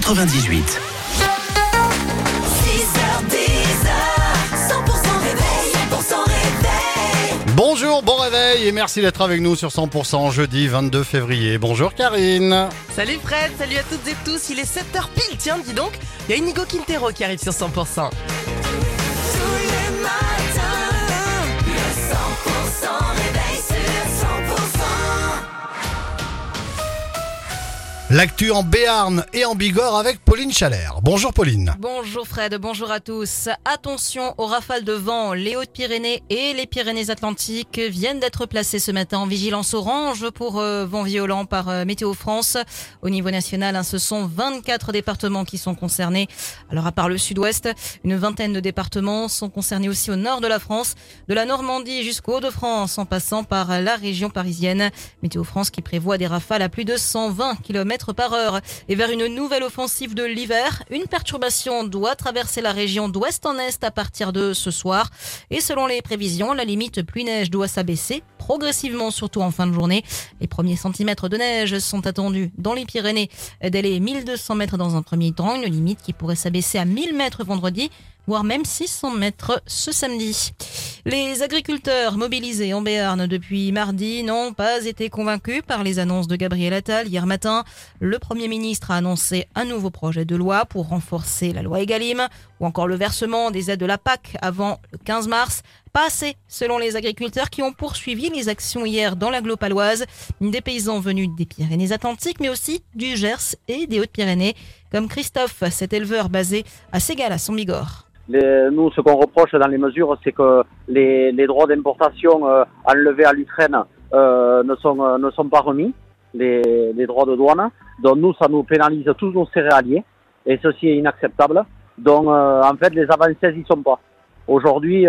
98. 6h10, 100% Bonjour, bon réveil et merci d'être avec nous sur 100% jeudi 22 février. Bonjour Karine. Salut Fred, salut à toutes et tous, il est 7h pile, tiens dis donc, il y a Inigo Quintero qui arrive sur 100%. L'actu en Béarn et en Bigorre avec Pauline Chalère. Bonjour Pauline. Bonjour Fred, bonjour à tous. Attention aux rafales de vent. Les Hautes-Pyrénées et les Pyrénées-Atlantiques viennent d'être placées ce matin en vigilance orange pour euh, vent violent par euh, Météo France. Au niveau national, hein, ce sont 24 départements qui sont concernés. Alors à part le sud-ouest, une vingtaine de départements sont concernés aussi au nord de la France, de la Normandie jusqu'au Hauts-de-France en passant par la région parisienne. Météo France qui prévoit des rafales à plus de 120 km par heure. Et vers une nouvelle offensive de l'hiver, une perturbation doit traverser la région d'ouest en est à partir de ce soir. Et selon les prévisions, la limite pluie-neige doit s'abaisser progressivement, surtout en fin de journée. Les premiers centimètres de neige sont attendus dans les Pyrénées dès les 1200 mètres dans un premier temps, une limite qui pourrait s'abaisser à 1000 mètres vendredi voire même 600 mètres ce samedi. Les agriculteurs mobilisés en Béarn depuis mardi n'ont pas été convaincus par les annonces de Gabriel Attal hier matin. Le Premier ministre a annoncé un nouveau projet de loi pour renforcer la loi Egalim ou encore le versement des aides de la PAC avant le 15 mars. Pas assez, selon les agriculteurs qui ont poursuivi les actions hier dans l'agglo paloise. Des paysans venus des Pyrénées-Atlantiques, mais aussi du Gers et des Hautes-Pyrénées, comme Christophe, cet éleveur basé à Ségal, à Sombigor. Les- nous, ce qu'on reproche dans les mesures, c'est que les, droits d'importation euh, enlevés à l'Ukraine euh, ne, sont, euh, ne sont pas remis, les, les droits de douane. Donc nous, ça nous pénalise tous nos céréaliers, et ceci est inacceptable. Donc en fait, les avancées n'y sont pas. Aujourd'hui,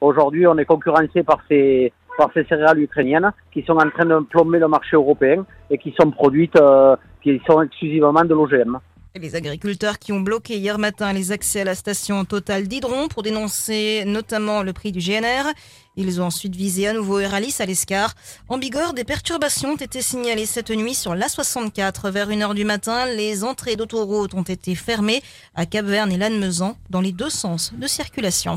aujourd'hui, on est concurrencé par ces par ces céréales ukrainiennes qui sont en train de plomber le marché européen et qui sont produites, euh, qui sont exclusivement de l'OGM. Les agriculteurs qui ont bloqué hier matin les accès à la station Total d'Hydron pour dénoncer notamment le prix du GNR. Ils ont ensuite visé à nouveau Eralis à l'Escar. En Bigorre, des perturbations ont été signalées cette nuit sur l'A64. Vers 1h du matin, les entrées d'autoroute ont été fermées à Cap-Verne et Lannemezan dans les deux sens de circulation.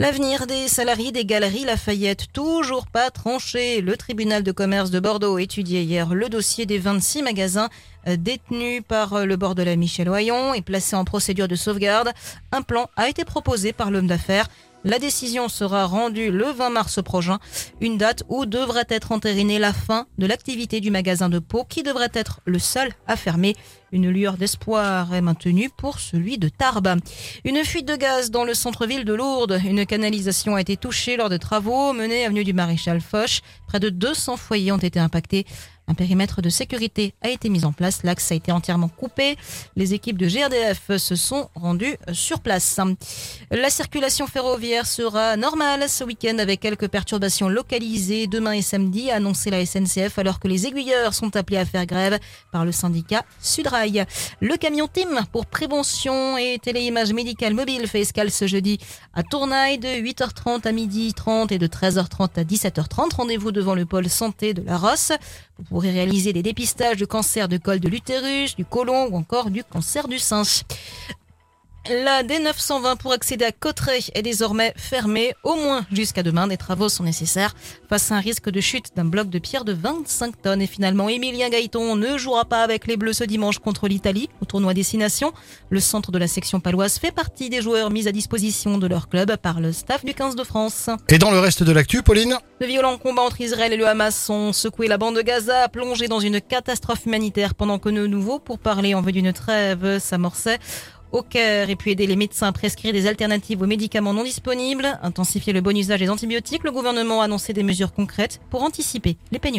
L'avenir des salariés des galeries Lafayette, toujours pas tranché. Le tribunal de commerce de Bordeaux étudiait hier le dossier des 26 magasins euh, détenus par euh, le bord de la Michel Oyon et placés en procédure de sauvegarde. Un plan a été proposé par l'homme d'affaires. La décision sera rendue le 20 mars prochain, une date où devrait être entérinée la fin de l'activité du magasin de Pau qui devrait être le seul à fermer. Une lueur d'espoir est maintenue pour celui de Tarbes. Une fuite de gaz dans le centre-ville de Lourdes. Une canalisation a été touchée lors de travaux menés avenue du Maréchal Foch. Près de 200 foyers ont été impactés. Un périmètre de sécurité a été mis en place. L'axe a été entièrement coupé. Les équipes de GRDF se sont rendues sur place. La circulation ferroviaire sera normale ce week-end avec quelques perturbations localisées demain et samedi, a annoncé la SNCF alors que les aiguilleurs sont appelés à faire grève par le syndicat Sudrail. Le camion TIM pour prévention et téléimage médicale mobile fait escale ce jeudi à Tournaille de 8h30 à 12h30 et de 13h30 à 17h30. Rendez-vous devant le pôle santé de la Rosse. Vous pourrez réaliser des dépistages de cancer de col de l'utérus, du côlon ou encore du cancer du sein. La D920 pour accéder à Cotteret est désormais fermée, au moins jusqu'à demain. Des travaux sont nécessaires face à un risque de chute d'un bloc de pierre de 25 tonnes. Et finalement, Emilien Gaëton ne jouera pas avec les Bleus ce dimanche contre l'Italie au tournoi Destination. Le centre de la section paloise fait partie des joueurs mis à disposition de leur club par le staff du 15 de France. Et dans le reste de l'actu, Pauline? De violents combats entre Israël et le Hamas ont secoué la bande de Gaza, plongée dans une catastrophe humanitaire pendant que nos nouveaux pourparlers en vue d'une trêve s'amorçaient au Caire et puis aider les médecins à prescrire des alternatives aux médicaments non disponibles, intensifier le bon usage des antibiotiques. Le gouvernement a annoncé des mesures concrètes pour anticiper les pénuries.